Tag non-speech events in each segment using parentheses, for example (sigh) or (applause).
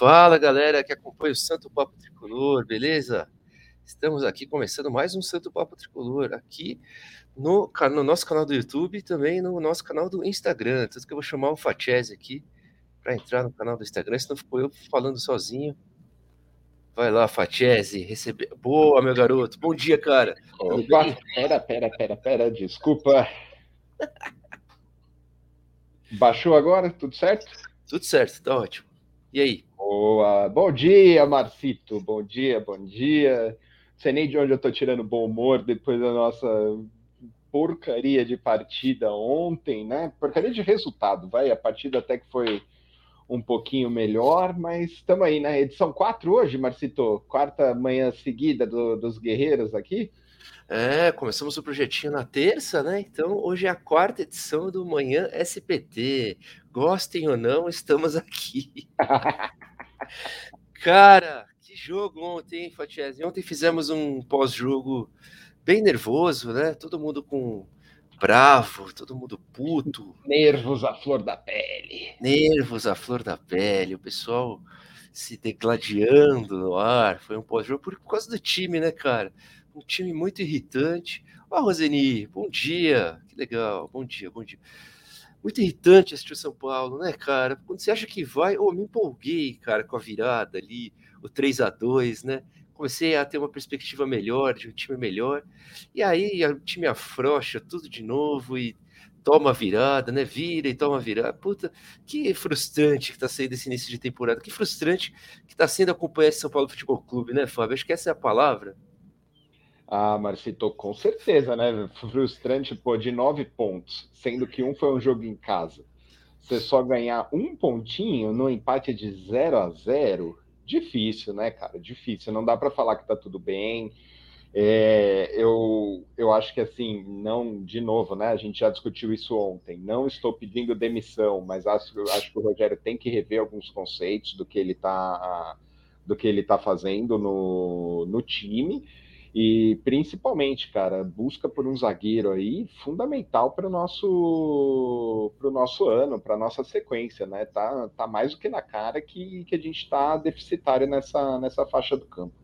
Fala galera que acompanha o Santo Papo Tricolor, beleza? Estamos aqui começando mais um Santo Papo Tricolor aqui no, no nosso canal do YouTube e também no nosso canal do Instagram. Tanto que eu vou chamar o Fachese aqui para entrar no canal do Instagram, senão ficou eu falando sozinho. Vai lá, Fachese, receber. Boa, meu garoto. Bom dia, cara. Opa, pera, pera, pera, pera, desculpa. Baixou agora? Tudo certo? Tudo certo, tá ótimo. E aí? Boa. Bom dia, Marcito. Bom dia, bom dia. Não sei nem de onde eu tô tirando bom humor depois da nossa porcaria de partida ontem, né? Porcaria de resultado, vai. A partida até que foi um pouquinho melhor, mas estamos aí né? edição 4 hoje, Marcito. Quarta manhã seguida do, dos guerreiros aqui. É, começamos o projetinho na terça, né? Então hoje é a quarta edição do Manhã SPT. Gostem ou não, estamos aqui. (laughs) Cara, que jogo ontem, hein, Fatiese? Ontem fizemos um pós-jogo bem nervoso, né? Todo mundo com bravo, todo mundo puto. Nervos à flor da pele. Nervos à flor da pele. O pessoal se degladiando no ar. Foi um pós-jogo por causa do time, né, cara? um time muito irritante. Ó, oh, Roseni, bom dia, que legal, bom dia, bom dia. Muito irritante assistir o São Paulo, né, cara? Quando você acha que vai, oh, me empolguei, cara, com a virada ali, o 3 a 2 né? Comecei a ter uma perspectiva melhor, de um time melhor. E aí o time afrouxa tudo de novo e toma virada, né? Vira e toma virada. Puta, que frustrante que tá sendo esse início de temporada. Que frustrante que tá sendo acompanhar esse São Paulo Futebol Clube, né, Fábio? Acho que essa é a palavra. Ah, Marcito, com certeza, né? Frustrante, pô, de nove pontos, sendo que um foi um jogo em casa. Você só ganhar um pontinho no empate de 0 a 0 difícil, né, cara? Difícil. Não dá para falar que tá tudo bem. É, eu, eu acho que assim, não, de novo, né? A gente já discutiu isso ontem. Não estou pedindo demissão, mas acho, acho que o Rogério tem que rever alguns conceitos do que ele tá, do que ele tá fazendo no, no time. E principalmente, cara, busca por um zagueiro aí fundamental para o nosso, pro nosso ano, para nossa sequência, né? Tá, tá mais do que na cara que, que a gente está deficitário nessa, nessa faixa do campo.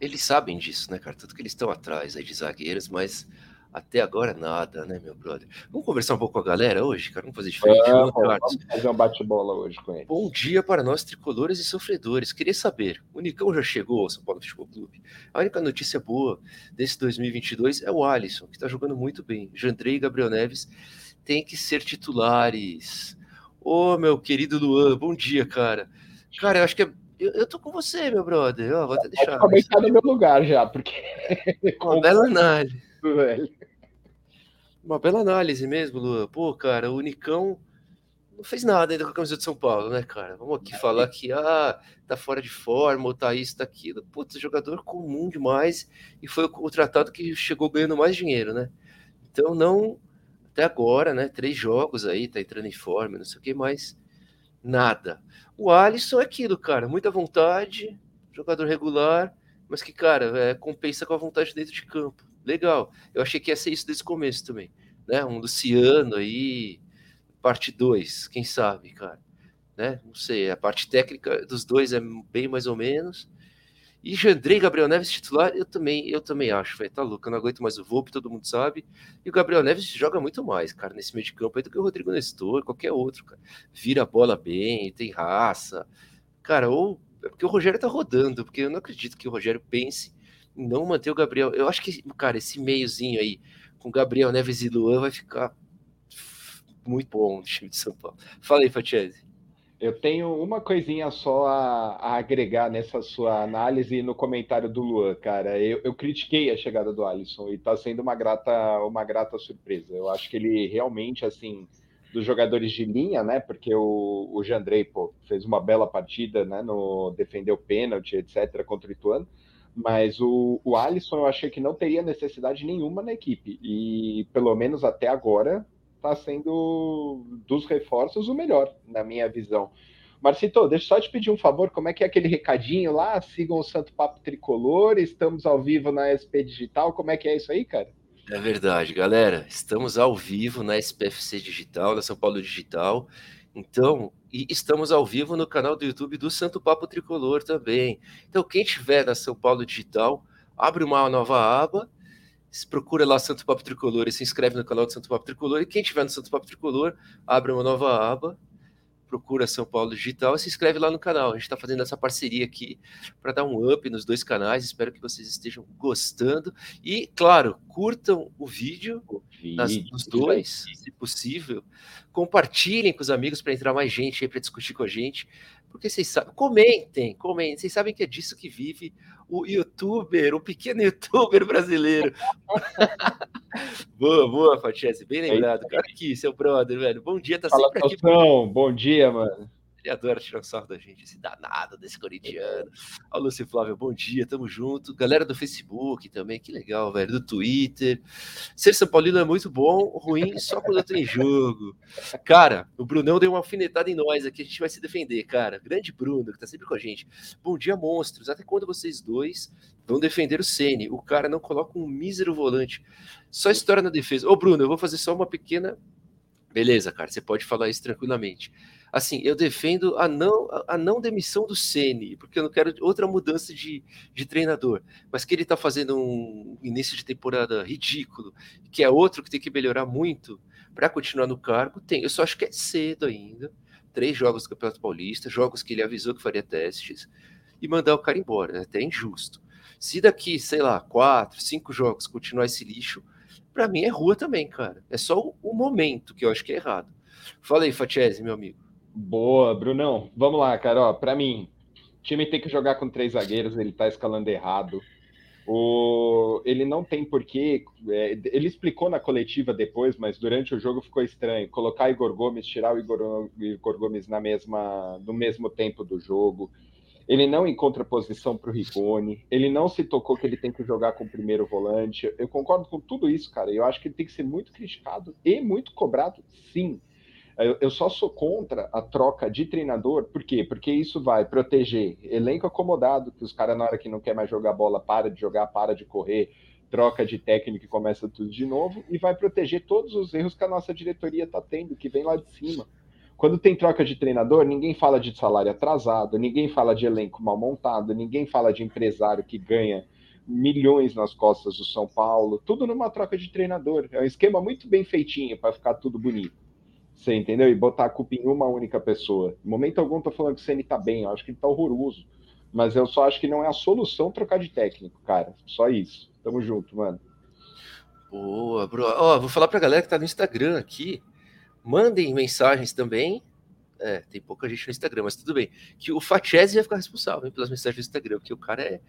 Eles sabem disso, né, cara? Tanto que eles estão atrás aí de zagueiros, mas até agora nada, né, meu brother? Vamos conversar um pouco com a galera hoje, cara? Vamos fazer diferente. É, vamos, vamos fazer um bate-bola hoje com eles. Bom dia para nós, tricolores e sofredores. Queria saber, o Nicão já chegou ao São Paulo Futebol Clube? A única notícia boa desse 2022 é o Alisson, que está jogando muito bem. Jandrei e Gabriel Neves têm que ser titulares. Ô, meu querido Luan, bom dia, cara. Cara, eu acho que é eu, eu, tô com você, meu brother. Eu vou até deixar. Pode começar no meu lugar já, porque. Uma bela análise velho. Uma bela análise mesmo, Lua. Pô, cara, o Nicão não fez nada ainda com a camisa de São Paulo, né, cara? Vamos aqui falar que ah, tá fora de forma, ou tá isso, tá aquilo. Putz, jogador comum demais e foi o tratado que chegou ganhando mais dinheiro, né? Então, não, até agora, né? Três jogos aí, tá entrando em forma, não sei o que mais. Nada. O Alisson é aquilo, cara, muita vontade, jogador regular, mas que, cara, é, compensa com a vontade dentro de campo legal. Eu achei que ia ser isso desde o começo também. Né? Um Luciano aí, parte 2, quem sabe, cara. Né? Não sei, a parte técnica dos dois é bem mais ou menos. E Jandrei Gabriel Neves titular, eu também, eu também acho, velho. Tá louco, eu não aguento mais o Volpe, todo mundo sabe. E o Gabriel Neves joga muito mais, cara, nesse meio de campo aí do que o Rodrigo Nestor, qualquer outro, cara. Vira a bola bem, tem raça. Cara, ou é porque o Rogério tá rodando, porque eu não acredito que o Rogério pense não manter o Gabriel. Eu acho que, cara, esse meiozinho aí com Gabriel Neves e Luan vai ficar muito bom no time de São Paulo. Fala aí, Fatiese. Eu tenho uma coisinha só a, a, agregar nessa sua análise no comentário do Luan, cara. Eu, eu critiquei a chegada do Alisson e está sendo uma grata, uma grata surpresa. Eu acho que ele realmente, assim, dos jogadores de linha, né? Porque o, o Jandrei, pô, fez uma bela partida, né? No defendeu pênalti, etc. contra o Ituano mas o, o Alisson eu achei que não teria necessidade nenhuma na equipe. E pelo menos até agora está sendo dos reforços o melhor, na minha visão. Marcito, deixa só te pedir um favor, como é que é aquele recadinho lá? Sigam o Santo Papo Tricolor, estamos ao vivo na SP Digital, como é que é isso aí, cara? É verdade, galera. Estamos ao vivo na SPFC Digital, na São Paulo Digital. Então, E estamos ao vivo no canal do YouTube do Santo Papo Tricolor também. Então, quem tiver na São Paulo Digital, abre uma nova aba, procura lá Santo Papo Tricolor e se inscreve no canal do Santo Papo Tricolor. E quem tiver no Santo Papo Tricolor, abre uma nova aba procura São Paulo Digital e se inscreve lá no canal. A gente está fazendo essa parceria aqui para dar um up nos dois canais. Espero que vocês estejam gostando. E, claro, curtam o vídeo, o vídeo nas, nos dois, se possível. Compartilhem com os amigos para entrar mais gente aí para discutir com a gente. Porque vocês sabem, comentem, comentem. Vocês sabem que é disso que vive o youtuber, o pequeno youtuber brasileiro. (laughs) boa, boa, Fatiese, bem lembrado. Cara, aqui, seu brother, velho. Bom dia, tá Fala, sempre aqui. Bom dia, mano. Ele adora tirar sarro da gente, esse danado desse corintiano. Ó, Lúcio Flávio, bom dia, tamo junto. Galera do Facebook também, que legal, velho. Do Twitter. Ser São Paulino é muito bom, ruim só quando tem jogo. Cara, o Brunão deu uma alfinetada em nós aqui, a gente vai se defender, cara. Grande Bruno, que tá sempre com a gente. Bom dia, monstros. Até quando vocês dois vão defender o Sene? O cara não coloca um mísero volante. Só história na defesa. Ô, Bruno, eu vou fazer só uma pequena. Beleza, cara, você pode falar isso tranquilamente assim, eu defendo a não, a não demissão do Ceni, porque eu não quero outra mudança de, de treinador. Mas que ele está fazendo um início de temporada ridículo, que é outro que tem que melhorar muito para continuar no cargo, tem. Eu só acho que é cedo ainda. Três jogos do Campeonato Paulista, jogos que ele avisou que faria testes, e mandar o cara embora. É até injusto. Se daqui, sei lá, quatro, cinco jogos continuar esse lixo, para mim é rua também, cara. É só o, o momento que eu acho que é errado. Fala aí, Fatiese, meu amigo. Boa, Brunão. Vamos lá, cara. Para mim, o time tem que jogar com três zagueiros, ele tá escalando errado. O... Ele não tem porquê. É, ele explicou na coletiva depois, mas durante o jogo ficou estranho. Colocar Igor Gomes, tirar o Igor, Igor Gomes na mesma, no mesmo tempo do jogo. Ele não encontra posição para o Rigoni. Ele não se tocou que ele tem que jogar com o primeiro volante. Eu concordo com tudo isso, cara. Eu acho que ele tem que ser muito criticado e muito cobrado, sim. Eu, só sou contra a troca de treinador, por quê? Porque isso vai proteger elenco acomodado, que os caras, na hora que não quer mais jogar bola, para de jogar, para de correr, troca de técnico e começa tudo de novo, e vai proteger todos os erros que a nossa diretoria está tendo, que vem lá de cima. Quando tem troca de treinador, ninguém fala de salário atrasado, ninguém fala de elenco mal montado, ninguém fala de empresário que ganha milhões nas costas do São Paulo, tudo numa troca de treinador. É um esquema muito bem feitinho para ficar tudo bonito. Você entendeu? E botar a culpa em uma única pessoa. Em momento algum, tô falando que o Ceni tá bem, eu acho que ele tá horroroso. Mas eu só acho que não é a solução trocar de técnico, cara. Só isso. Tamo junto, mano. Boa, bro. Ó, vou falar pra galera que tá no Instagram aqui. Mandem mensagens também. É, tem pouca gente no Instagram, mas tudo bem. Que o Fatese vai ficar responsável hein, pelas mensagens do Instagram, porque o cara é,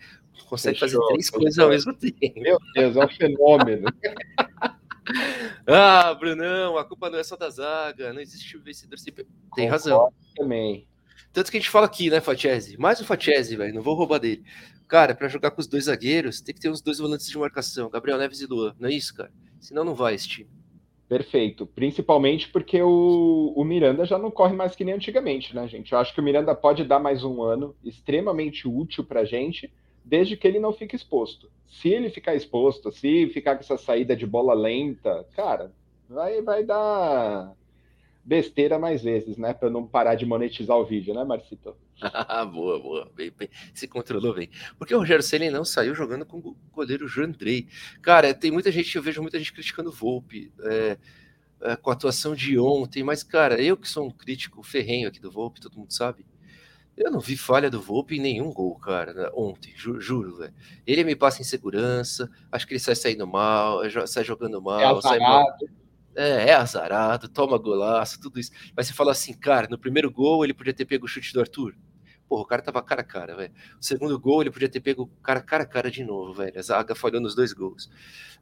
consegue Fechou, fazer três coisas ao mesmo tempo. Meu Deus, é um fenômeno. (laughs) Ah, Brunão, a culpa não é só da zaga, não existe o vencedor sempre. Tem razão. Também. Tanto que a gente fala aqui, né, Fatiese? Mais o Fatiese, velho, não vou roubar dele. Cara, para jogar com os dois zagueiros, tem que ter uns dois volantes de marcação, Gabriel Neves e Luan, não é isso, cara? Senão não vai esse time. Perfeito. Principalmente porque o, o Miranda já não corre mais que nem antigamente, né, gente? Eu acho que o Miranda pode dar mais um ano extremamente útil pra gente desde que ele não fique exposto. Se ele ficar exposto, se ficar com essa saída de bola lenta, cara, vai, vai dar besteira mais vezes, né? Para não parar de monetizar o vídeo, né, Marcito? (laughs) boa, boa. Bem, bem. Se controlou bem. Porque o Rogério Ceni não saiu jogando com o goleiro Jandrei. Cara, tem muita gente, eu vejo muita gente criticando o Volpe. É, é, com a atuação de ontem, mas, cara, eu que sou um crítico ferrenho aqui do Volpe, todo mundo sabe, eu não vi falha do Volpe em nenhum gol, cara, né? ontem, ju juro, velho. Ele me passa insegurança, acho que ele sai saindo mal, sai jogando é mal, é sai mal. É, é azarado, toma golaço, tudo isso. Mas você fala assim, cara, no primeiro gol ele podia ter pego o chute do Arthur. Porra, o cara tava cara a cara, velho. O segundo gol ele podia ter pego o cara cara a cara de novo, velho. A zaga falhou nos dois gols.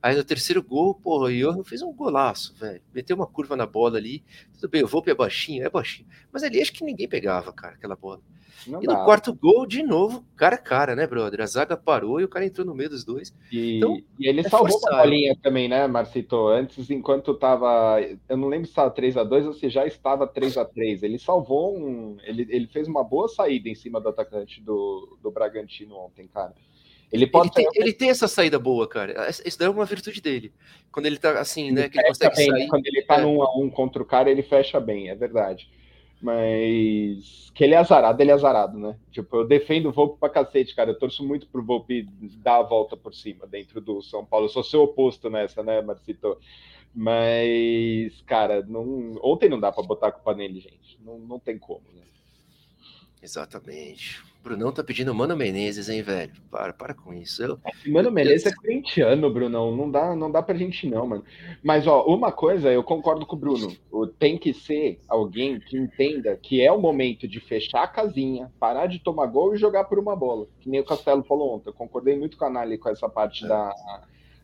Aí no terceiro gol, porra, o Johan fez um golaço, velho. Meteu uma curva na bola ali. Tudo bem, o Volpe é baixinho, é baixinho. Mas ali acho que ninguém pegava, cara, aquela bola. Não e dá. no quarto gol, de novo, cara a cara, né, brother? A zaga parou e o cara entrou no meio dos dois. E, então, e ele é salvou forçado. uma bolinha também, né, Marcito? Antes, enquanto tava. Eu não lembro se estava 3x2 ou se já estava 3x3. Ele salvou um. Ele, ele fez uma boa saída em cima do atacante do, do Bragantino ontem, cara. Ele, pode ele, tem, ele tem essa saída boa, cara. Isso daí é uma virtude dele. Quando ele tá assim, ele né? Que ele consegue bem. sair. Quando ele tá é. num a um contra o cara, ele fecha bem, é verdade. Mas que ele é azarado, ele é azarado, né? Tipo, eu defendo o Volpe pra cacete, cara. Eu torço muito pro Volpe dar a volta por cima dentro do São Paulo. Eu sou seu oposto nessa, né, Marcito? Mas, cara, não... ontem não dá para botar a culpa nele, gente. Não, não tem como, né? Exatamente. Brunão tá pedindo Mano Menezes, hein, velho? Para, para com isso. Eu, Mano Menezes é corintiano, Brunão. Não dá, não dá pra gente não, mano. Mas, ó, uma coisa, eu concordo com o Bruno. Tem que ser alguém que entenda que é o momento de fechar a casinha, parar de tomar gol e jogar por uma bola. Que nem o Castelo falou ontem. Eu concordei muito com a análise, com essa parte é. da,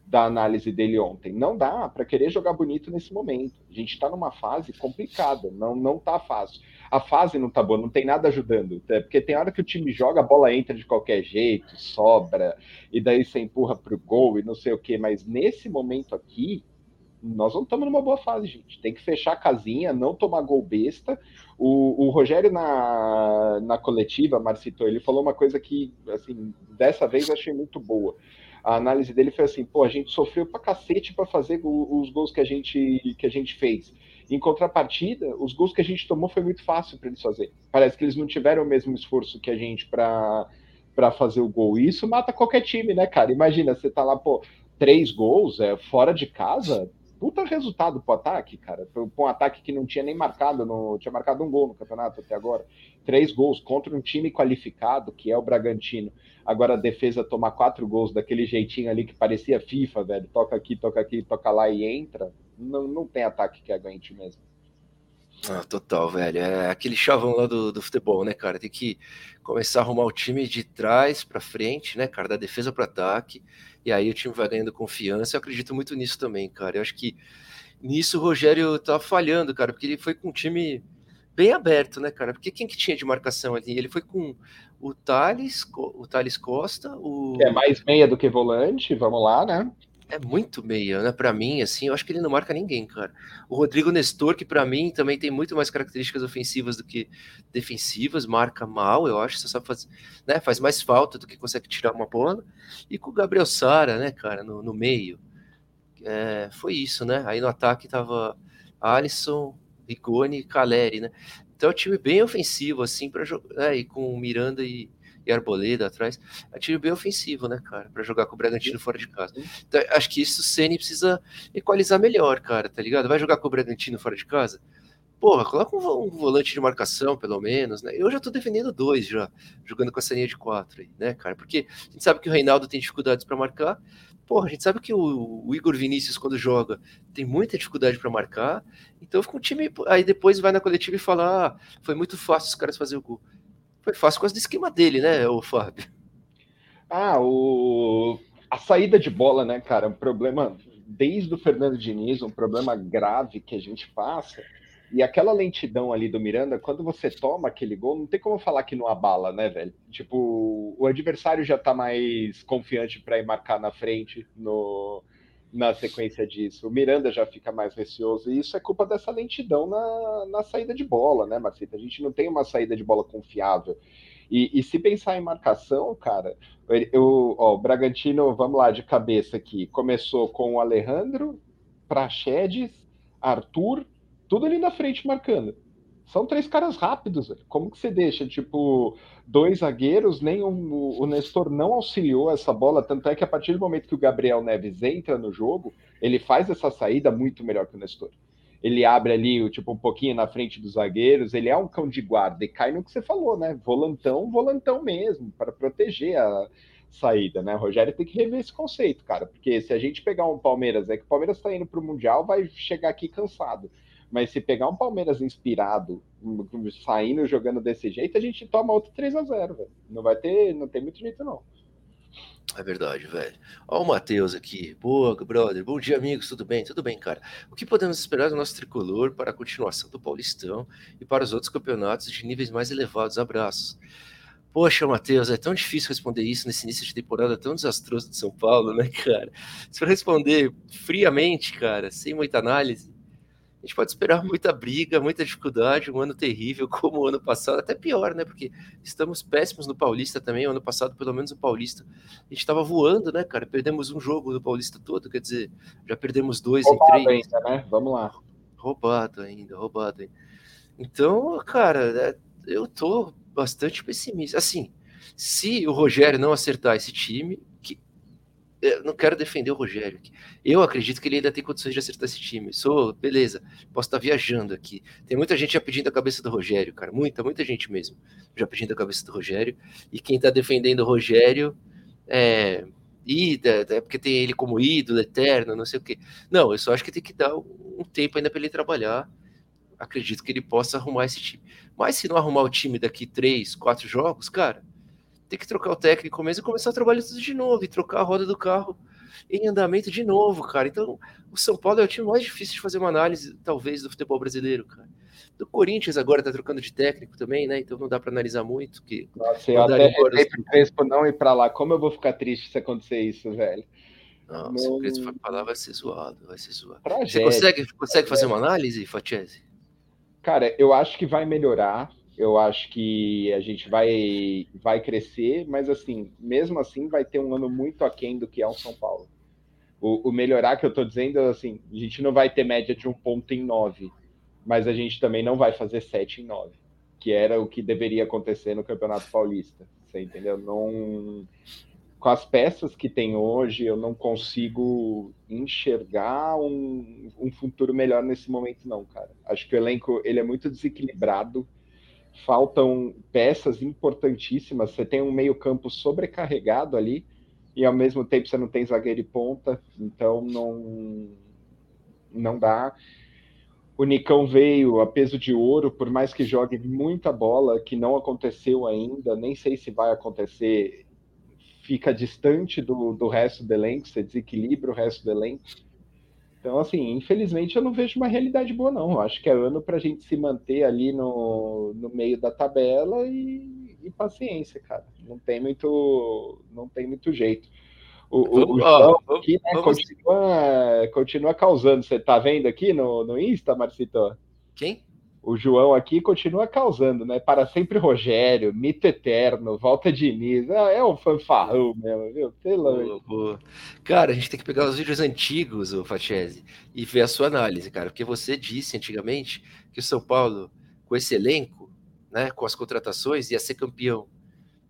da análise dele ontem. Não dá para querer jogar bonito nesse momento. A gente está numa fase complicada, não, não tá fácil a fase não tá boa, não tem nada ajudando. É porque tem hora que o time joga, a bola entra de qualquer jeito, sobra, e daí você empurra pro gol e não sei o que. Mas nesse momento aqui, nós não estamos numa boa fase, gente. Tem que fechar a casinha, não tomar gol besta. O, o Rogério, na, na coletiva, Marcito, ele falou uma coisa que, assim, dessa vez eu achei muito boa. A análise dele foi assim: pô, a gente sofreu pra cacete para fazer os gols que a gente, que a gente fez em contrapartida, os gols que a gente tomou foi muito fácil para eles fazer. Parece que eles não tiveram o mesmo esforço que a gente para para fazer o gol. E isso mata qualquer time, né, cara? Imagina, você tá lá, pô, três gols é, fora de casa, puta resultado pro ataque, cara. Pra um ataque que não tinha nem marcado, no, tinha marcado um gol no campeonato até agora. Três gols contra um time qualificado, que é o Bragantino. Agora a defesa tomar quatro gols daquele jeitinho ali que parecia FIFA, velho. Toca aqui, toca aqui, toca lá e entra não, não tem ataque que aguente mesmo. Ah, total, velho. É aquele chavão lá do, do futebol, né, cara? Tem que começar a arrumar o time de trás para frente, né, cara? Da defesa para ataque. E aí o time vai ganhando confiança. Eu acredito muito nisso também, cara. Eu acho que nisso o Rogério tá falhando, cara, porque ele foi com um time bem aberto, né, cara? Porque quem que tinha de marcação ali? Ele foi com o Thales, o Thales Costa, o. É mais meia do que volante, vamos lá, né? É muito meia, né? Para mim, assim, eu acho que ele não marca ninguém, cara. O Rodrigo Nestor, que para mim também tem muito mais características ofensivas do que defensivas, marca mal, eu acho, você sabe fazer, né? Faz mais falta do que consegue tirar uma bola. E com o Gabriel Sara, né, cara, no, no meio. É, foi isso, né? Aí no ataque tava Alisson, Rigoni e Caleri, né? Então é um time bem ofensivo, assim, para jogar, né? E com Miranda e, e Arboleda atrás. É um time bem ofensivo, né, cara? Para jogar com o Bragantino fora de casa. Então, acho que isso o Ceni precisa equalizar melhor, cara, tá ligado? Vai jogar com o Bragantino fora de casa? Porra, coloca um, volante de marcação, pelo menos, né? Eu já tô defendendo dois já, jogando com essa linha de quatro aí, né, cara? Porque a gente sabe que o Reinaldo tem dificuldades para marcar. Porra, a gente sabe que o, o, Igor Vinícius, quando joga, tem muita dificuldade para marcar. Então fica um time. Aí depois vai na coletiva e fala: ah, foi muito fácil os caras fazer o gol. Foi fácil com do esquema dele, né, o Fábio? Ah, o... a saída de bola, né, cara? Um problema desde o Fernando Diniz, um problema grave que a gente passa. E aquela lentidão ali do Miranda, quando você toma aquele gol, não tem como falar que não abala, né, velho? Tipo, o adversário já tá mais confiante para ir marcar na frente no, na sequência disso. O Miranda já fica mais receoso, e isso é culpa dessa lentidão na, na saída de bola, né, Marcita? A gente não tem uma saída de bola confiável. E, e se pensar em marcação, cara, eu, ó, o Bragantino, vamos lá, de cabeça aqui, começou com o Alejandro, Praxedes, Arthur, tudo ali na frente marcando. São três caras rápidos, velho. Como que você deixa, tipo, dois zagueiros, nem um, o Nestor não auxiliou essa bola, tanto é que a partir do momento que o Gabriel Neves entra no jogo, ele faz essa saída muito melhor que o Nestor. Ele abre ali, tipo, um pouquinho na frente dos zagueiros, ele é um cão de guarda e cai no que você falou, né? Volantão, volantão mesmo, para proteger a saída, né? O Rogério tem que rever esse conceito, cara, porque se a gente pegar um Palmeiras, é que o Palmeiras está indo para o Mundial, vai chegar aqui cansado. Mas se pegar um Palmeiras inspirado, saindo jogando desse jeito, a gente toma outro 3 a 0 velho. Não vai ter, não tem muito jeito não. É verdade, velho. Ó o Matheus aqui. Boa, brother. Bom dia, amigos. Tudo bem? Tudo bem, cara. O que podemos esperar do nosso tricolor para a continuação do Paulistão e para os outros campeonatos de níveis mais elevados? Abraços. Poxa, Matheus, é tão difícil responder isso nesse início de temporada tão desastroso de São Paulo, né, cara? Se for responder friamente, cara, sem muita análise, a gente pode esperar muita briga, muita dificuldade, um ano terrível (laughs) como o ano passado, até pior, né? Porque estamos péssimos no Paulista também. O ano passado, pelo menos o Paulista, a gente estava voando, né, cara? Perdemos um jogo no Paulista todo, quer dizer, já perdemos dois roubado em três. Ainda, né? Vamos lá. Roubado ainda, roubado ainda. Então, cara, é, eu tô bastante pessimista. Assim, se o Rogério não acertar esse time, não quero defender o Rogério aqui. Eu acredito que ele ainda tem condições de acertar esse time. Sou, beleza, posso estar viajando aqui. Tem muita gente já pedindo a cabeça do Rogério, cara. Muita, muita gente mesmo já pedindo a cabeça do Rogério. E quem tá defendendo o Rogério é. Ida, é porque tem ele como ídolo eterno, não sei o quê. Não, eu só acho que tem que dar um tempo ainda para ele trabalhar. Acredito que ele possa arrumar esse time. Mas se não arrumar o time daqui três, quatro jogos, cara, tem que trocar o técnico mesmo e começar a trabalhar tudo de novo e trocar a roda do carro em andamento de novo, cara. Então, o São Paulo é o time mais difícil de fazer uma análise, talvez, do futebol brasileiro, cara. Do Corinthians agora tá trocando de técnico também, né? Então não dá para analisar muito. Que Nossa, eu até pro Crespo não ir para lá. Como eu vou ficar triste se acontecer isso, velho? Não, não... se o Crespo for pra lá, vai ser zoado, vai ser zoado. Tragédia. Você consegue, consegue fazer uma análise, Fatiese? Cara, eu acho que vai melhorar eu acho que a gente vai, vai crescer, mas assim, mesmo assim vai ter um ano muito aquém do que é o São Paulo. O, o melhorar que eu estou dizendo, assim, a gente não vai ter média de um ponto em nove, mas a gente também não vai fazer sete em nove, que era o que deveria acontecer no Campeonato Paulista. Você entendeu? Não, com as peças que tem hoje, eu não consigo enxergar um, um futuro melhor nesse momento, não, cara. Acho que o elenco ele é muito desequilibrado faltam peças importantíssimas. Você tem um meio-campo sobrecarregado ali, e ao mesmo tempo você não tem zagueiro e ponta, então não, não dá. O Nicão veio a peso de ouro, por mais que jogue muita bola, que não aconteceu ainda, nem sei se vai acontecer, fica distante do, do resto do elenco, você desequilibra o resto do elenco. Então, assim, infelizmente eu não vejo uma realidade boa, não. Eu acho que é ano para a gente se manter ali no, no meio da tabela e, e, paciência, cara. Não tem muito, não tem muito jeito. O, vamos, o, João ó, aqui né, continua, continua causando. Você tá vendo aqui no, no Insta, Marcito? Quem? O João aqui continua causando, né? Para sempre Rogério, mito eterno, volta Diniz. Ah, é um fanfarrão mesmo, viu? Pelo boa, Cara, a gente tem que pegar os vídeos antigos, o Fachese, e ver a sua análise, cara. Porque você disse antigamente que o São Paulo, com esse elenco, né, com as contratações, ia ser campeão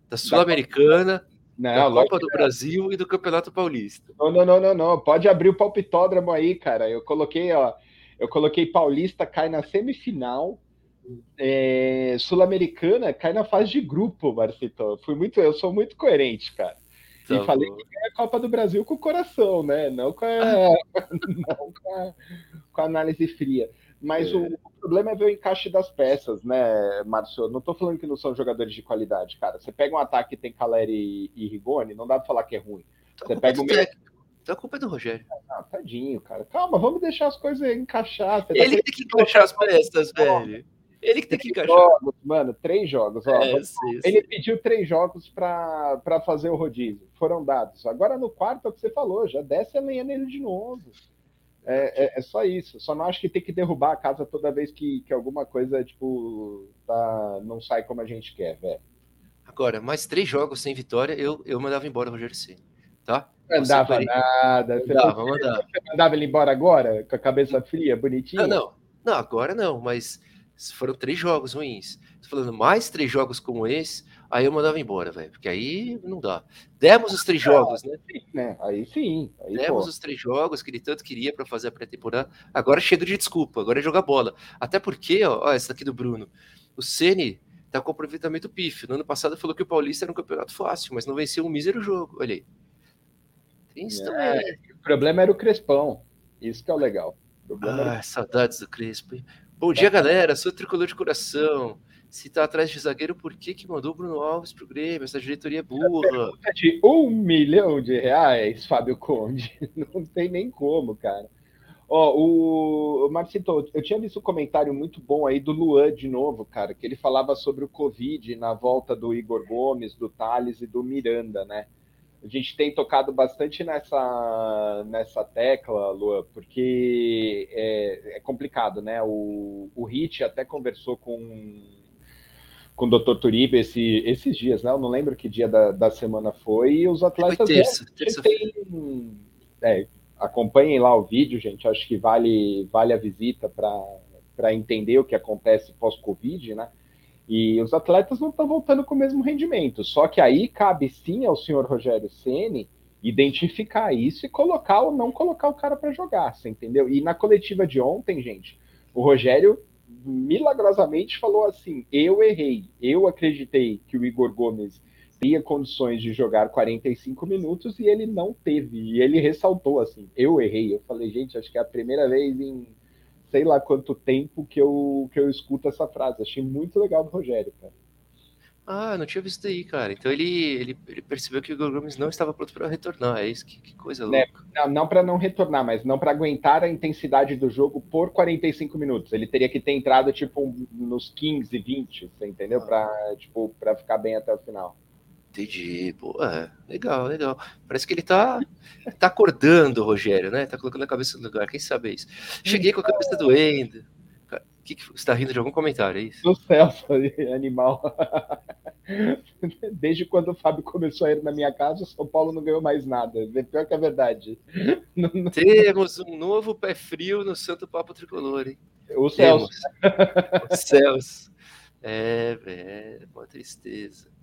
da Sul-Americana. da Copa do Brasil e do Campeonato Paulista. Não, não, não, não, não. Pode abrir o palpitódromo aí, cara. Eu coloquei, ó, eu coloquei Paulista cai na semifinal, é, Sul-Americana cai na fase de grupo, Marcito. Fui muito, eu sou muito coerente, cara. Tá e bom. falei que é a Copa do Brasil com o coração, né? Não com a, (laughs) não com a, com a análise fria. Mas é. o, o, problema é ver o encaixe das peças, né, Márcio? Não tô falando que não são jogadores de qualidade, cara. Você pega um ataque que tem Caleri e Rigoni, não dá pra falar que é ruim. Você pega o meio... Então a culpa é do Rogério. Ah, tadinho, cara. Calma, vamos deixar as coisas encaixar. Ele que tem que encaixar as peças, velho. Ele que tem que encaixar. Jogos, mano, três jogos. Ó, é, sim, ele sim. pediu três jogos para fazer o rodízio. Foram dados. Agora no quarto é o que você falou, já desce amanhã nele de novo. É, é, é, só isso. Só não acho que tem que derrubar a casa toda vez que, que alguma coisa, tipo, tá, não sai como a gente quer, velho. Agora, mais três jogos sem vitória, eu, eu mandava embora o Rogério Ceni, tá? Mandava nada. Você mandava, não, mandava. Você mandava ele embora agora, com a cabeça fria, bonitinho? Não, não, não, agora não, mas foram três jogos ruins. Tô falando mais três jogos como esse, aí eu mandava embora, velho, porque aí não dá. Demos os três ah, jogos, né? Sim, né? Aí sim. Aí, Demos pô. os três jogos que ele tanto queria para fazer a pré-temporada. Agora chega de desculpa, agora é jogar bola. Até porque, ó, ó essa daqui do Bruno. O Ceni tá com aproveitamento pífio. No ano passado falou que o Paulista era um campeonato fácil, mas não venceu um mísero jogo. Olha aí. Isso é, também. O problema era o Crespão. Isso que é o legal. O ah, era... saudades do Crespo. Bom dia, galera. Sou tricolor de coração. Se tá atrás de zagueiro, por que, que mandou o Bruno Alves pro Grêmio? Essa diretoria é burra. De um milhão de reais, Fábio Conde. (laughs) Não tem nem como, cara. Ó, o Marcito, eu tinha visto um comentário muito bom aí do Luan de novo, cara, que ele falava sobre o Covid na volta do Igor Gomes, do Thales e do Miranda, né? A gente tem tocado bastante nessa, nessa tecla, Lua, porque é, é complicado, né? O, o Hit até conversou com, com o Dr. Turiba esse, esses dias, né? Eu não lembro que dia da, da semana foi, e os atletas. Foi terça, terça tem, é, acompanhem lá o vídeo, gente. Acho que vale, vale a visita para entender o que acontece pós-Covid, né? E os atletas não estão voltando com o mesmo rendimento. Só que aí cabe sim ao senhor Rogério Ceni identificar isso e colocar ou não colocar o cara para jogar, você entendeu? E na coletiva de ontem, gente, o Rogério milagrosamente falou assim: eu errei, eu acreditei que o Igor Gomes teria condições de jogar 45 minutos e ele não teve. E ele ressaltou assim: eu errei. Eu falei, gente, acho que é a primeira vez em sei lá quanto tempo que eu, que eu escuto essa frase. Achei muito legal do Rogério, cara. Ah, não tinha visto aí, cara. Então ele, ele, ele percebeu que o Igor Gomes não estava pronto para retornar. É isso, que, que coisa é, louca. Não, não para não retornar, mas não para aguentar a intensidade do jogo por 45 minutos. Ele teria que ter entrado tipo nos 15, 20, você entendeu? Ah. Para tipo, para ficar bem até o final. Entendi. Pô, é, legal, legal. Parece que ele tá, tá acordando, Rogério, né? Tá colocando a cabeça no lugar. Quem sabe isso? Cheguei com a cabeça doendo. Que que, você tá rindo de algum comentário, é isso? Do Celso, (laughs) animal. (laughs) Desde quando o Fábio começou a ir na minha casa, o São Paulo não ganhou mais nada. É pior que a verdade. (laughs) Temos um novo pé frio no Santo Papo Tricolor, hein? O Celso. o Celso. É, é, uma tristeza.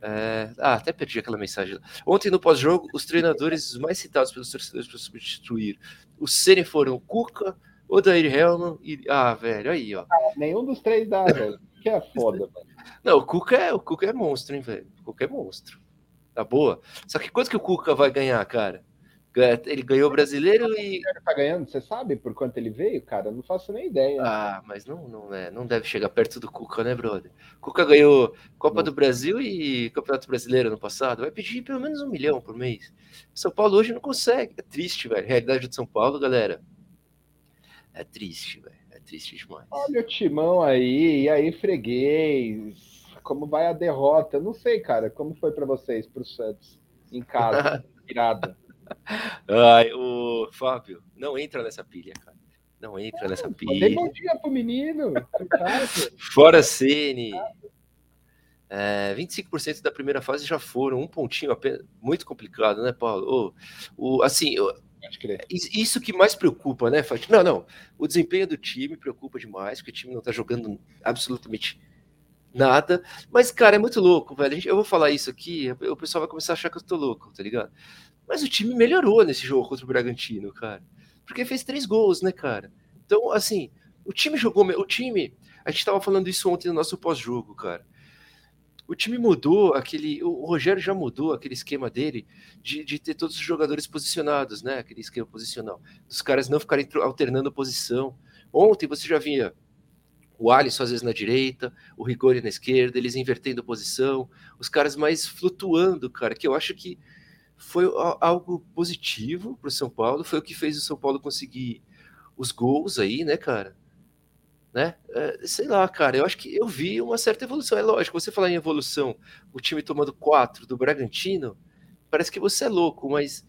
É... Ah, até perdi aquela mensagem. Ontem no pós-jogo, os treinadores mais citados pelos torcedores para substituir o Ceni foram o Cuca, o Dair Hellman e. Ah, velho, aí, ó. Ah, nenhum dos três dá, velho. Que é foda, velho. (laughs) Não, o Cuca é, o Cuca é monstro, hein, velho. O Cuca é monstro. Tá boa. Só que quanto que o Cuca vai ganhar, cara? Ele ganhou o brasileiro e. Ele tá ganhando, você sabe por quanto ele veio, cara? Não faço nem ideia. Ah, mas não, não, é, não deve chegar perto do Cuca, né, brother? Cuca ganhou Copa não. do Brasil e Campeonato Brasileiro no passado. Vai pedir pelo menos um milhão por mês. São Paulo hoje não consegue. É triste, velho. Realidade de São Paulo, galera. É triste, velho. É triste demais. Olha o timão aí, e aí, freguês. Como vai a derrota? Não sei, cara. Como foi para vocês, para o Santos, em casa, (laughs) virada? Ai, o Fábio, não entra nessa pilha, cara. Não entra ah, nessa pilha. Bom dia pro menino. Fora Cine. É, 25% da primeira fase já foram, um pontinho apenas, muito complicado, né, Paulo? O, o, assim, isso que mais preocupa, né, Fati? Não, não. O desempenho do time preocupa demais, porque o time não tá jogando absolutamente nada. Mas, cara, é muito louco, velho. Eu vou falar isso aqui, o pessoal vai começar a achar que eu tô louco, tá ligado? Mas o time melhorou nesse jogo contra o Bragantino, cara. Porque fez três gols, né, cara? Então, assim, o time jogou. O time. A gente tava falando isso ontem no nosso pós-jogo, cara o time mudou aquele. O Rogério já mudou aquele esquema dele de, de ter todos os jogadores posicionados, né? Aquele esquema posicional. Dos caras não ficarem alternando posição. Ontem você já via o Alisson às vezes na direita, o Rigori na esquerda, eles invertendo posição, os caras mais flutuando, cara, que eu acho que foi algo positivo para o São Paulo, foi o que fez o São Paulo conseguir os gols aí, né, cara? né? É, sei lá, cara, eu acho que eu vi uma certa evolução. É lógico, você falar em evolução, o time tomando quatro do Bragantino, parece que você é louco, mas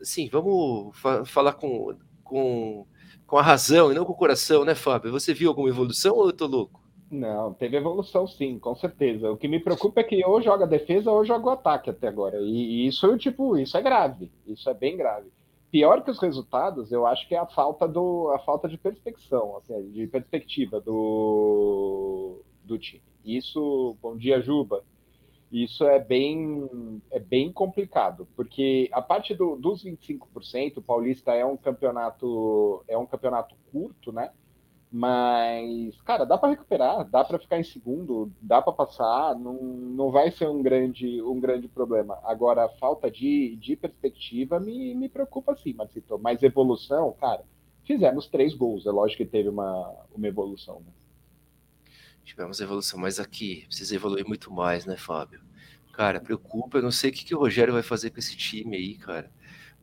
assim, vamos fa falar com, com, com a razão e não com o coração, né, Fábio? Você viu alguma evolução ou eu tô louco? Não, teve evolução sim, com certeza. O que me preocupa é que ou joga defesa ou joga ataque até agora. E, e isso, tipo, isso é grave. Isso é bem grave pior que os resultados, eu acho que é a falta do a falta de perspecção, assim, de perspectiva do, do time. Isso, bom dia, Juba. Isso é bem é bem complicado, porque a parte do, dos 25%, o Paulista é um campeonato é um campeonato curto, né? Mas, cara, dá para recuperar, dá para ficar em segundo, dá para passar, não, não vai ser um grande, um grande problema. Agora, a falta de, de perspectiva me, me preocupa sim, Marcito. Mas evolução, cara, fizemos três gols, é lógico que teve uma, uma evolução. Né? Tivemos evolução, mas aqui precisa evoluir muito mais, né, Fábio? Cara, preocupa, eu não sei o que, que o Rogério vai fazer com esse time aí, cara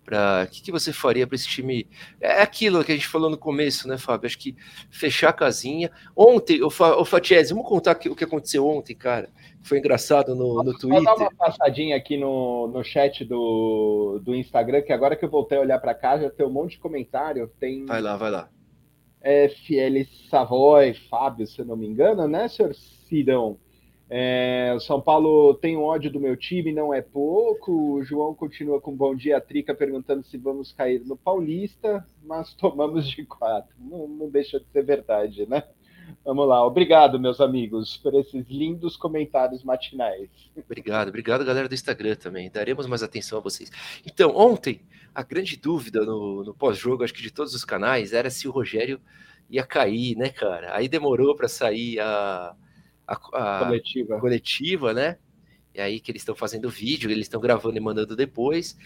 para o que, que você faria para esse time? É aquilo que a gente falou no começo, né, Fábio? Acho que fechar a casinha. Ontem, o, Fa, o Fatiese, vamos contar o que aconteceu ontem, cara. Foi engraçado no, no Twitter. Vou dar uma passadinha aqui no, no chat do, do Instagram, que agora que eu voltei a olhar para cá, já tem um monte de comentário. Tem... Vai lá, vai lá. FL Savoy, Fábio, se não me engano, né, senhor Sidão? É, o São Paulo tem ódio do meu time, não é pouco. O João continua com bom dia, a Trica perguntando se vamos cair no Paulista, mas (laughs) tomamos de quatro. Não, não deixa de ser verdade, né? Vamos lá, obrigado, meus amigos, por esses lindos comentários matinais. Obrigado, obrigado, galera do Instagram também. Daremos mais atenção a vocês. Então, ontem, a grande dúvida no, no pós-jogo, acho que de todos os canais, era se o Rogério ia cair, né, cara? Aí demorou para sair a, a, a coletiva. coletiva, né? E aí que eles estão fazendo vídeo, eles estão gravando e mandando depois.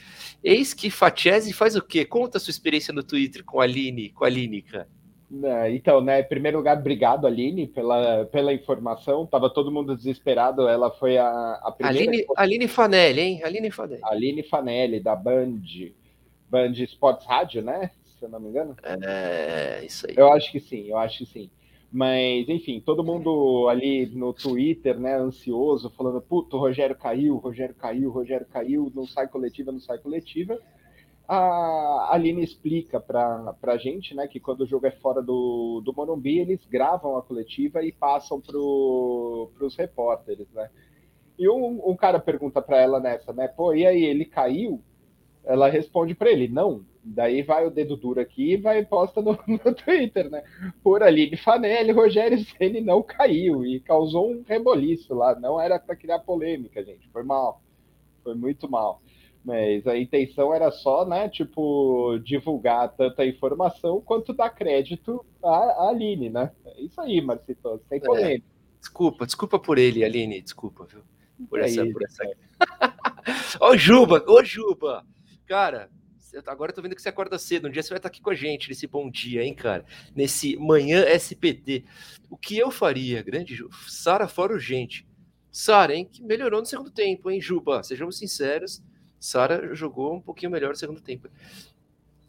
Eis que Fatiese faz o quê? Conta a sua experiência no Twitter com a Aline, com a cara. Né, então, né, em primeiro lugar, obrigado, Aline, pela, pela informação. Tava todo mundo desesperado. Ela foi a, a primeira. Aline, Aline Fanelli, hein? Aline Fanelli. Aline Fanelli, da Band. Band Sports Rádio, né? Se eu não me engano. É, isso aí. Eu acho que sim, eu acho que sim. Mas, enfim, todo mundo ali no Twitter, né, ansioso, falando: puto, o Rogério caiu, o Rogério caiu, o Rogério caiu, não sai coletiva, não sai coletiva a Aline explica para a gente né, que quando o jogo é fora do, do Morumbi, eles gravam a coletiva e passam para os repórteres. Né? E um, um cara pergunta para ela nessa, né? Pô, e aí, ele caiu? Ela responde para ele, não. Daí vai o dedo duro aqui e vai e posta no, (laughs) no Twitter, né? Por Aline Fanelli, Rogério (laughs) Ceni não caiu e causou um reboliço lá. Não era para criar polêmica, gente. Foi mal. Foi muito mal. Mas a intenção era só, né, tipo, divulgar tanta informação quanto dar crédito à, à Aline, né? É isso aí, Marcito, sem é. polêmica. É. Desculpa, desculpa por ele, Aline, desculpa, viu? Por é essa, isso, por essa. (laughs) Ó, Juba, ô Juba! Cara, agora eu tô vendo que você acorda cedo. Um dia você vai estar aqui com a gente nesse bom dia, hein, cara? Nesse manhã SPT. O que eu faria, grande Sara fora urgente. Sara, hein, que melhorou no segundo tempo, hein, Juba? Sejamos sinceros Sara jogou um pouquinho melhor no segundo tempo.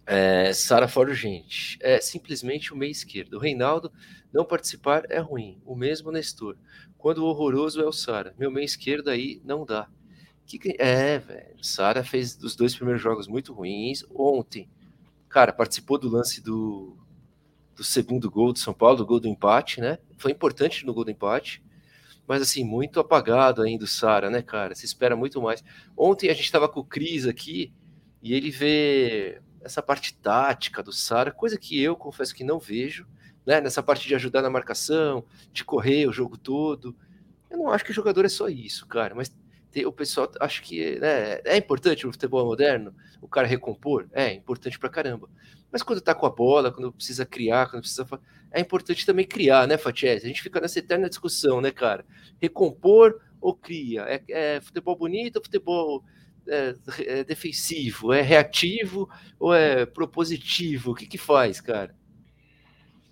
É, Sara fora urgente. É simplesmente o meio esquerdo. O Reinaldo não participar é ruim. O mesmo Nestor. Quando o horroroso é o Sara. Meu meio esquerdo aí não dá. Que, é, velho. Sara fez os dois primeiros jogos muito ruins. Ontem, cara, participou do lance do, do segundo gol do São Paulo, do gol do empate, né? Foi importante no gol do empate mas assim, muito apagado ainda o Sara, né, cara? Se espera muito mais. Ontem a gente estava com o Cris aqui e ele vê essa parte tática do Sara, coisa que eu confesso que não vejo, né? Nessa parte de ajudar na marcação, de correr o jogo todo. Eu não acho que o jogador é só isso, cara, mas o pessoal acho que né, é importante no futebol moderno o cara recompor, é importante pra caramba. Mas quando tá com a bola, quando precisa criar, quando precisa. É importante também criar, né, Fatiese? A gente fica nessa eterna discussão, né, cara? Recompor ou cria? É, é futebol bonito ou futebol é, é defensivo? É reativo ou é propositivo? O que que faz, cara?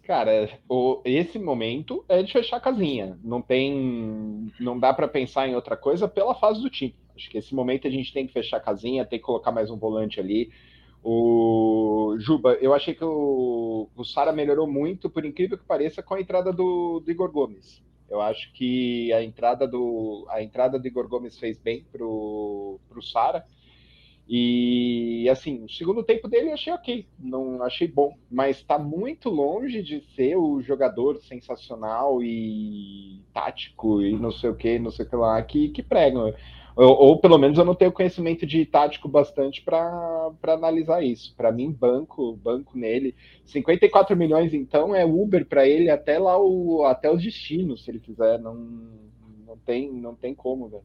Cara, o, esse momento é de fechar a casinha. Não tem. Não dá para pensar em outra coisa pela fase do time. Acho que esse momento a gente tem que fechar a casinha, tem que colocar mais um volante ali. O Juba, eu achei que o, o Sara melhorou muito, por incrível que pareça, com a entrada do, do, Igor Gomes. Eu acho que a entrada do, a entrada do Igor Gomes fez bem pro, pro Sara. E assim, o segundo tempo dele eu achei ok, não achei bom, mas está muito longe de ser o jogador sensacional e tático e não sei o que, não sei o que lá que, que pregam. Ou, ou, pelo menos eu não tenho conhecimento de tático bastante para analisar isso. Para mim, banco, banco nele. 54 milhões, então, é Uber para ele até lá o até os destinos, se ele quiser. Não, não, tem, não tem como, velho.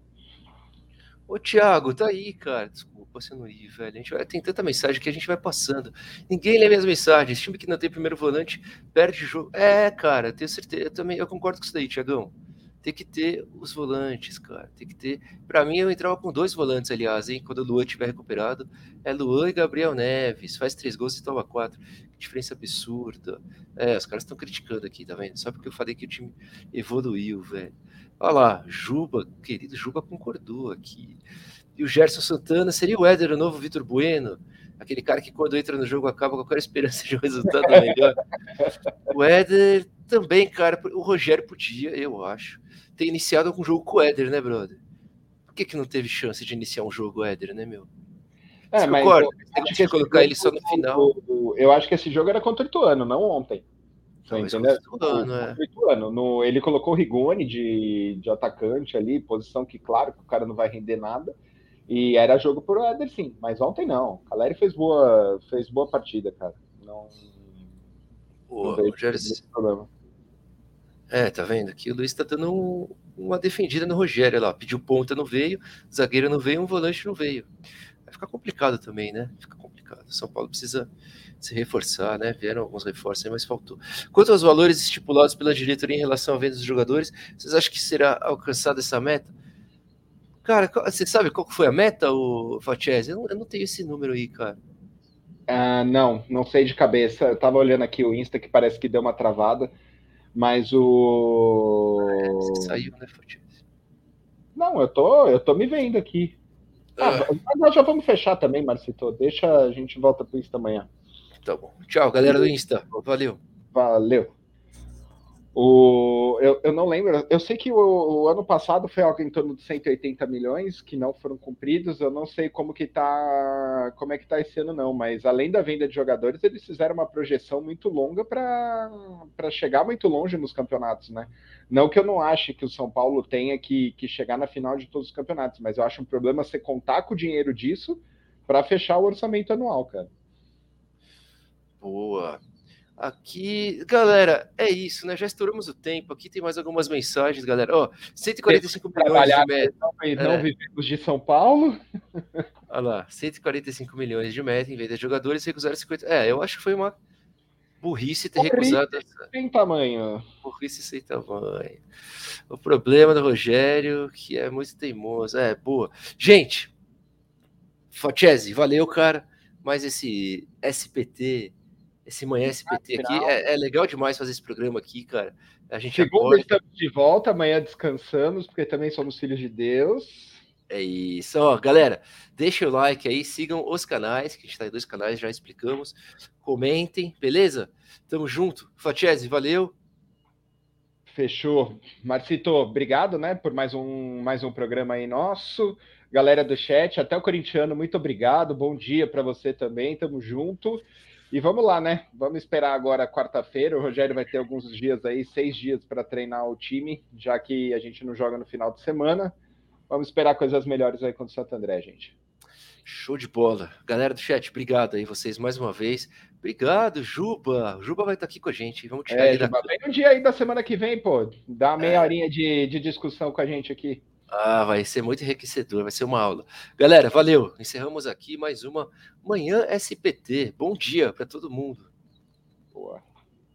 Ô, Thiago, tá aí, cara. Desculpa você não ir, velho. A gente vai, tem tanta mensagem que a gente vai passando. Ninguém lê minhas mensagens. Time que não tem primeiro volante perde jogo. É, cara, tenho certeza. Eu também eu concordo com isso daí, Thiagão tem que ter os volantes, cara. Tem que ter. Para mim, eu entrava com dois volantes, aliás, hein? Quando o Luan tiver recuperado. É Luan e Gabriel Neves. Faz três gols e toma quatro. Que diferença absurda. É, os caras estão criticando aqui, tá vendo? Só porque eu falei que o time evoluiu, velho. Olha lá, Juba, querido Juba concordou aqui. E o Gerson Santana seria o Éder, o novo Vitor Bueno aquele cara que quando entra no jogo acaba com qualquer esperança de um resultado melhor. o Éder também, cara, o Rogério podia, eu acho, ter iniciado algum jogo com o Éder, né, brother? Por que, que não teve chance de iniciar um jogo Éder, né, meu? É, Você mas concorda? Você colocar ele só no final. Eu acho que esse jogo era contra o Ituano, não ontem. Talvez entendeu? Ano, é. ano. No, ele colocou o Rigoni de, de atacante ali, posição que, claro, que o cara não vai render nada. E era jogo pro Éder, sim. Mas ontem não. Caleri fez boa, fez boa partida, cara. Não. O, não problema. É, tá vendo? Aqui o Luiz tá dando um, uma defendida no Rogério lá. Pediu ponta, não veio. Zagueiro não veio, um volante não veio. Vai ficar complicado também, né? Fica complicado. São Paulo precisa se reforçar, né? Vieram alguns reforços aí, mas faltou. Quanto aos valores estipulados pela diretoria em relação à venda dos jogadores, vocês acham que será alcançada essa meta? Cara, você sabe qual foi a meta, o Fatchese? Eu, eu, não tenho esse número aí, cara. Ah, não, não sei de cabeça. Eu tava olhando aqui o Insta que parece que deu uma travada, mas o. É, você saiu, né, Fatchese? Não, eu tô, eu tô me vendo aqui. Ah, ah. nós já vamos fechar também, Marcito. Deixa a gente volta pro Insta amanhã. Tá bom. Tchau, galera do Insta. Valeu. Valeu. O, eu, eu não lembro, eu sei que o, o, ano passado foi algo em torno de 180 milhões que não foram cumpridos. Eu não sei como que tá, como é que tá esse ano não, mas além da venda de jogadores, eles fizeram uma projeção muito longa para chegar muito longe nos campeonatos, né? Não que eu não ache que o São Paulo tenha que, que chegar na final de todos os campeonatos, mas eu acho um problema você contar com o dinheiro disso para fechar o orçamento anual, cara. Boa. Aqui, galera, é isso, né? Já estouramos o tempo. Aqui tem mais algumas mensagens, galera. Ó, 145 milhões de meta. Não, não é. vivemos de São Paulo. (laughs) Olha lá, 145 milhões de meta em vez de jogadores recusaram 50. É, eu acho que foi uma burrice ter burrice recusado. Sem tamanho. Burrice sem tamanho. O problema do Rogério, que é muito teimoso. É, boa. Gente, Fachese, valeu, cara. Mas esse SPT esse Manhã SPT aqui. É, é, legal demais fazer esse programa aqui, cara. A gente Segunda acorda... estamos de volta, amanhã descansamos, porque também somos filhos de Deus. É isso, ó, galera. Deixa o like aí, sigam os canais, que a gente tá em dois canais, já explicamos. Comentem, beleza? Tamo junto. Fatiese, valeu. Fechou. Marcito, obrigado, né, por mais um, mais um programa aí nosso. Galera do chat, até o corintiano, muito obrigado. Bom dia para você também. Tamo junto. E vamos lá, né? Vamos esperar agora quarta-feira. O Rogério vai ter alguns dias aí, seis dias para treinar o time, já que a gente não joga no final de semana. Vamos esperar coisas melhores aí contra o Santo André, gente. Show de bola. Galera do chat, obrigado aí vocês mais uma vez. Obrigado, Juba. Juba vai estar aqui com a gente. Vamos tirar é, ele Juba, da... Vem um dia aí da semana que vem, pô. Dá uma meia é. horinha de, de discussão com a gente aqui. Ah, vai ser muito enriquecedor, vai ser uma aula. Galera, valeu. Encerramos aqui mais uma Manhã SPT. Bom dia para todo mundo. Boa.